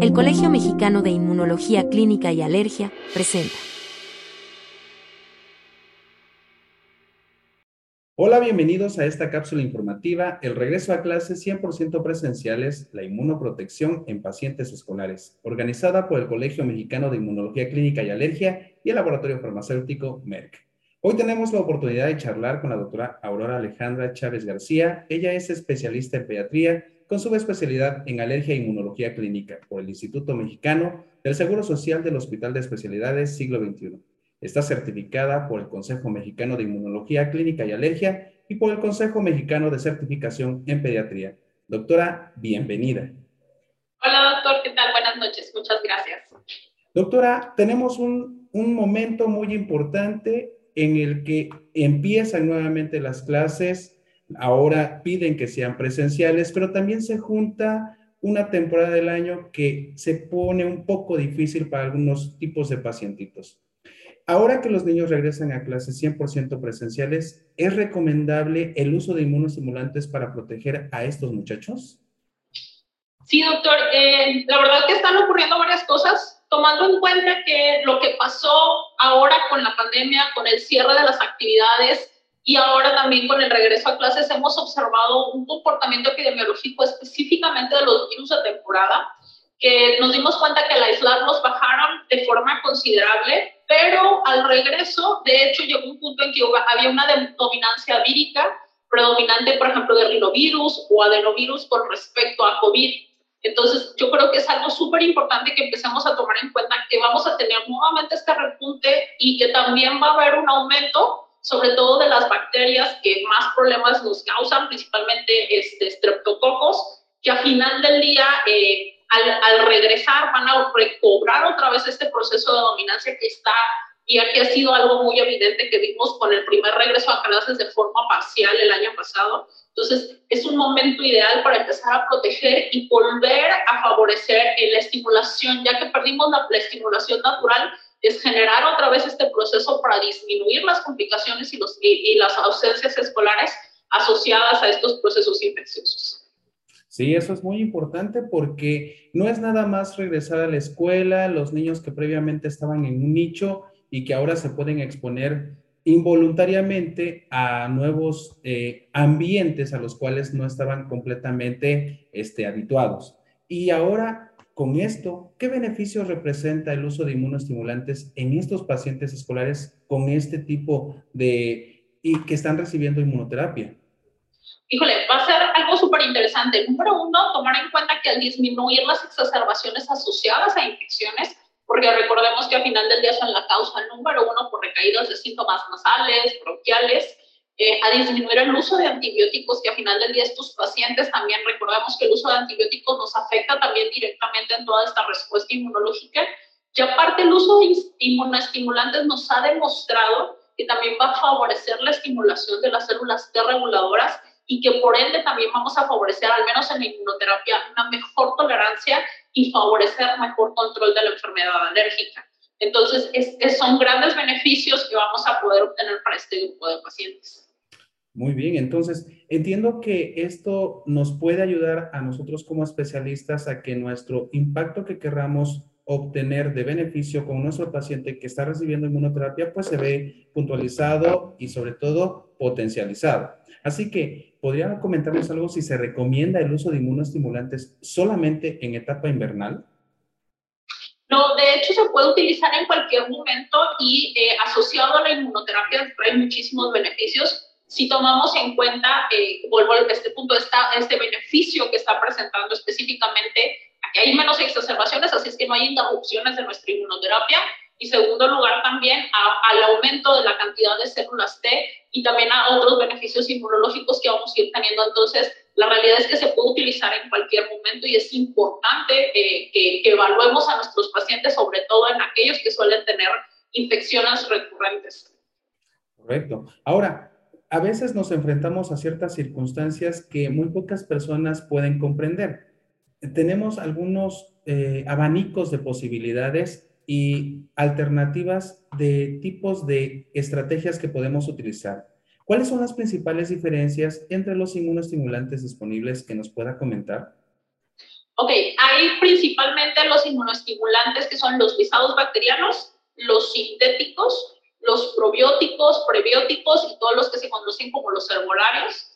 El Colegio Mexicano de Inmunología Clínica y Alergia presenta. Hola, bienvenidos a esta cápsula informativa, el regreso a clases 100% presenciales, la inmunoprotección en pacientes escolares, organizada por el Colegio Mexicano de Inmunología Clínica y Alergia y el Laboratorio Farmacéutico Merck. Hoy tenemos la oportunidad de charlar con la doctora Aurora Alejandra Chávez García. Ella es especialista en pediatría con su especialidad en alergia e inmunología clínica por el Instituto Mexicano del Seguro Social del Hospital de Especialidades Siglo XXI. Está certificada por el Consejo Mexicano de Inmunología Clínica y Alergia y por el Consejo Mexicano de Certificación en Pediatría. Doctora, bienvenida. Hola, doctor, ¿qué tal? Buenas noches, muchas gracias. Doctora, tenemos un, un momento muy importante en el que empiezan nuevamente las clases ahora piden que sean presenciales, pero también se junta una temporada del año que se pone un poco difícil para algunos tipos de pacientitos. Ahora que los niños regresan a clases 100% presenciales, ¿es recomendable el uso de inmunoestimulantes para proteger a estos muchachos? Sí, doctor. Eh, la verdad que están ocurriendo varias cosas, tomando en cuenta que lo que pasó ahora con la pandemia, con el cierre de las actividades, y ahora también con el regreso a clases hemos observado un comportamiento epidemiológico específicamente de los virus de temporada, que nos dimos cuenta que al aislarlos bajaron de forma considerable, pero al regreso, de hecho, llegó un punto en que había una dominancia vírica predominante, por ejemplo, de rinovirus o adenovirus con respecto a COVID. Entonces, yo creo que es algo súper importante que empecemos a tomar en cuenta que vamos a tener nuevamente este repunte y que también va a haber un aumento sobre todo de las bacterias que más problemas nos causan, principalmente este, streptococos, que al final del día, eh, al, regresar, van a recobrar otra vez este proceso de dominancia que está, y aquí ha sido algo muy evidente que vimos con el primer regreso a clases de forma parcial el año pasado. Entonces, es un momento ideal para empezar a proteger y volver a favorecer la estimulación, ya que perdimos la estimulación natural es generar otra vez este proceso para disminuir las complicaciones y, las ausencias escolares asociadas a estos procesos infecciosos. Sí, eso es muy importante porque no es nada más regresar a la escuela, los niños que previamente estaban en un nicho y que ahora se pueden exponer involuntariamente a nuevos eh, ambientes a los cuales no estaban completamente este, habituados. Y ahora con esto, ¿qué beneficios representa el uso de inmunoestimulantes en estos pacientes escolares con este tipo de y que están recibiendo inmunoterapia? Híjole, va a ser algo súper interesante. Número uno, tomar en cuenta que al disminuir las exacerbaciones asociadas a infecciones, porque recordemos que al final del día son la causa número uno por recaídas de síntomas nasales, bronquiales, eh, a disminuir el uso de antibióticos, que al final del día estos pacientes también recordemos que el uso de antibióticos nos afecta también directamente en toda esta respuesta inmunológica. Y aparte el uso de inmunoestimulantes nos ha demostrado que también va a favorecer la estimulación de las células T reguladoras y que por ende también vamos a favorecer, al menos en la inmunoterapia, una mejor tolerancia y favorecer mejor control de la enfermedad alérgica. Entonces, es, son grandes beneficios que vamos a poder obtener para este grupo de pacientes. Muy bien, entonces entiendo que esto nos puede ayudar a nosotros como especialistas a que nuestro impacto que querramos obtener de beneficio con nuestro paciente que está recibiendo inmunoterapia, pues se ve puntualizado y sobre todo potencializado. Así que, ¿podrían comentarnos algo si se recomienda el uso de inmunoestimulantes solamente en etapa invernal? No, de hecho se puede utilizar en cualquier momento y eh, asociado a la inmunoterapia trae muchísimos beneficios si tomamos en cuenta, eh, vuelvo a este punto, esta, este beneficio que está presentando específicamente, aquí hay menos exacerbaciones, así es que no hay interrupciones de nuestra inmunoterapia. Y segundo lugar, también al aumento de la cantidad de células T y también a otros beneficios inmunológicos que vamos a ir teniendo. Entonces, la realidad es que se puede utilizar en cualquier momento y es importante eh, que, que evaluemos a nuestros pacientes, sobre todo en aquellos que suelen tener infecciones recurrentes. Correcto. Ahora, a veces nos enfrentamos a ciertas circunstancias que muy pocas personas pueden comprender. Tenemos algunos eh, abanicos de posibilidades y alternativas de tipos de estrategias que podemos utilizar. ¿Cuáles son las principales diferencias entre los inmunoestimulantes disponibles que nos pueda comentar? Ok, hay principalmente inmunoestimulantes que son los lisados bacterianos, los sintéticos, los probióticos, prebióticos y todos los que se conocen como los herbolarios.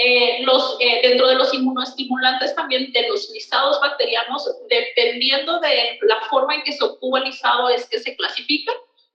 Eh, los, eh, dentro de los inmunoestimulantes también de los lisados bacterianos, dependiendo de la forma en que se obtuvo el lisado, es que se clasifica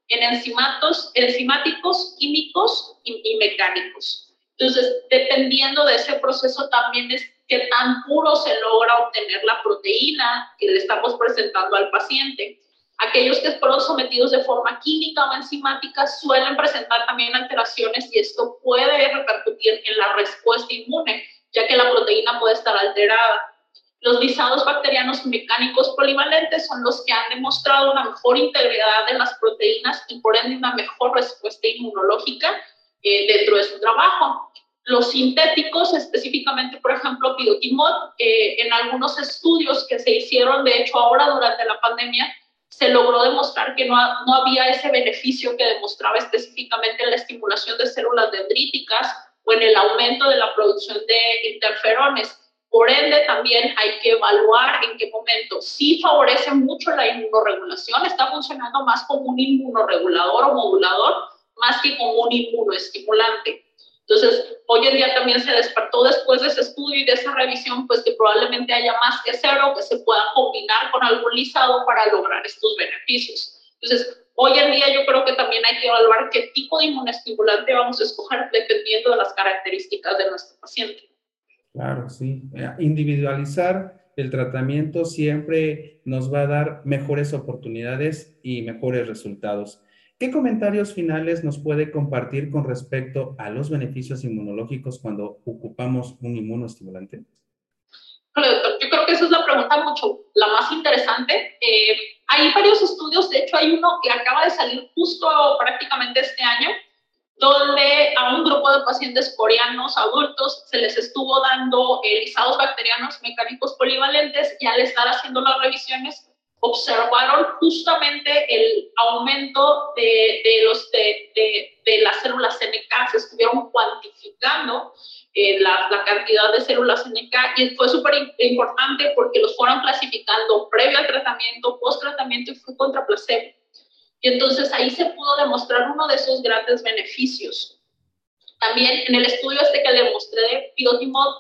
en enzimatos, enzimáticos, químicos y, mecánicos. Entonces, dependiendo de ese proceso también es qué tan puro se logra obtener la proteína que le estamos presentando al paciente. Aquellos que fueron sometidos de forma química o enzimática suelen presentar también alteraciones y esto puede repercutir en la respuesta inmune, ya que la proteína puede estar alterada. Los lisados bacterianos mecánicos polivalentes son los que han demostrado una mejor integridad de las proteínas y por ende una mejor respuesta inmunológica eh, dentro de su trabajo. Los sintéticos, específicamente, por ejemplo, pidotimod, eh, en algunos estudios que se hicieron, de hecho, ahora durante la pandemia, se logró demostrar que no, no había ese beneficio que demostraba específicamente en la estimulación de células dendríticas o en el aumento de la producción de interferones. Por ende, también hay que evaluar en qué momento sí favorece mucho la inmunoregulación, está funcionando más como un inmunoregulador o modulador, más que como un inmunoestimulante. Entonces, hoy en día también se despertó después de ese estudio y de esa revisión, pues que probablemente haya más que cero que se pueda combinar con algún lisado para lograr estos beneficios. Entonces, hoy en día yo creo que también hay que evaluar qué tipo de inmunestimulante vamos a escoger dependiendo de las características de nuestro paciente. Claro, sí. Eh, individualizar el tratamiento siempre nos va a dar mejores oportunidades y mejores resultados. ¿Qué comentarios finales nos puede compartir con respecto a los beneficios inmunológicos cuando ocupamos un inmunoestimulante? Hola, doctor. Yo creo que esa es la pregunta mucho, la más interesante. Eh, hay varios estudios, de hecho hay uno que acaba de salir justo prácticamente este año, donde a un grupo de pacientes coreanos adultos se les estuvo dando eh, lisados bacterianos mecánicos polivalentes y al estar haciendo las revisiones observaron justamente el aumento de, de los, de, de, las células NK, se estuvieron cuantificando eh, la, la, cantidad de células NK y fue súper importante porque los fueron clasificando previo al tratamiento, post tratamiento y fue contra placebo. Y entonces ahí se pudo demostrar uno de esos grandes beneficios. También en el estudio este que le mostré de pidotimod,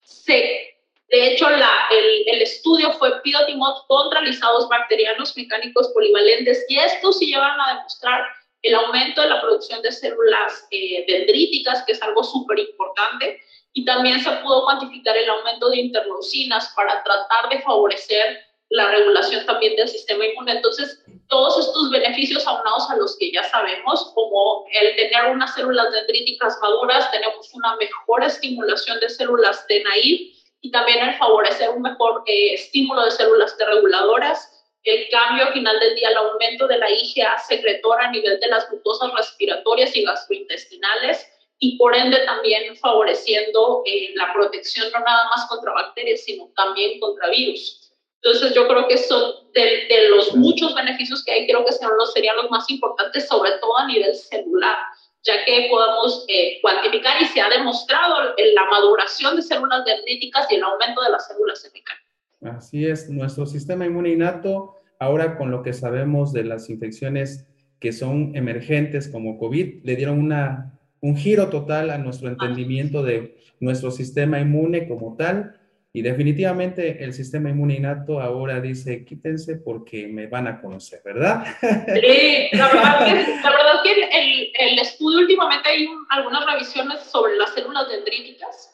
se de hecho, el, estudio fue pidotimod contra lisados bacterianos mecánicos polivalentes y estos sí llevan a demostrar el aumento de la producción de células eh, dendríticas, que es algo súper importante, y también se pudo cuantificar el aumento de interleucinas para tratar de favorecer la regulación también del sistema inmune. Entonces, todos estos beneficios aunados a los que ya sabemos, como el tener unas células dendríticas maduras, tenemos una mejor estimulación de células de naive y también el favorecer un mejor eh, estímulo de células T reguladoras, el cambio al final del día, el aumento de la IgA secretora a nivel de las glucosas respiratorias y gastrointestinales y por ende también favoreciendo eh, la protección no nada más contra bacterias, sino también contra virus. Entonces yo creo que son de, de los muchos beneficios que hay, creo que serían los, serían los más importantes, sobre todo a nivel celular ya que podemos eh, cuantificar y se ha demostrado la maduración de células dendríticas y el aumento de las células MK. Así es, nuestro sistema inmune innato, ahora con lo que sabemos de las infecciones que son emergentes como COVID, le dieron una, un giro total a nuestro entendimiento de nuestro sistema inmune como tal y definitivamente el sistema inmune innato ahora dice, quítense porque me van a conocer, ¿verdad? Sí, la verdad que, la verdad que el, el estudio últimamente hay algunas revisiones sobre las células dendríticas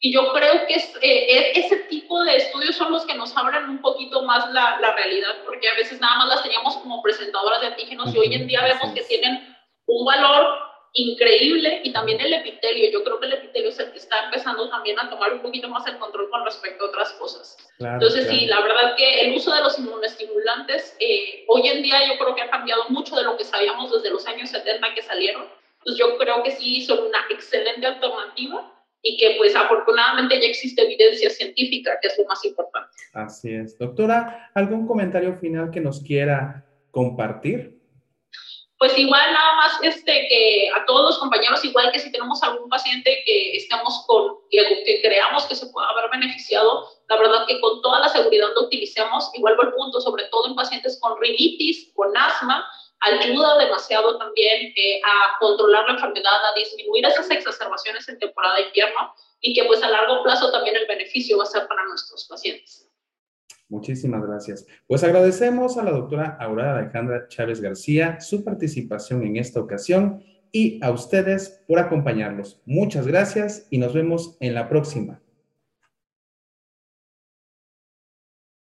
y yo creo que es, eh, e, ese tipo de estudios son los que nos abren un poquito más la, la, realidad, porque a veces nada más las teníamos como presentadoras de antígenos y hoy en día vemos que tienen un valor increíble y también el epitelio. Yo creo que el epitelio es el que está empezando también a tomar un poquito más el control con respecto a otras cosas. Entonces, sí, la verdad que el uso de los inmunoestimulantes eh, hoy en día yo creo que ha cambiado mucho de lo que sabíamos desde los años 70 que salieron. Pues yo creo que sí son una excelente alternativa y que pues afortunadamente ya existe evidencia científica, que es lo más importante. Así es. Doctora, ¿algún comentario final que nos quiera compartir? Pues igual nada más este, que a todos los compañeros, igual que si tenemos algún paciente que estemos con, que, creamos que se pueda haber beneficiado, la verdad que con toda la seguridad lo utilicemos, igual el punto, sobre todo en pacientes con rinitis, con asma, ayuda demasiado también eh, a controlar la enfermedad, a disminuir esas exacerbaciones en temporada de invierno y que pues a largo plazo también el beneficio va a ser para nuestros pacientes. Muchísimas gracias. Pues agradecemos a la doctora Aurora Alejandra Chávez García su participación en esta ocasión y a ustedes por acompañarlos. Muchas gracias y nos vemos en la próxima.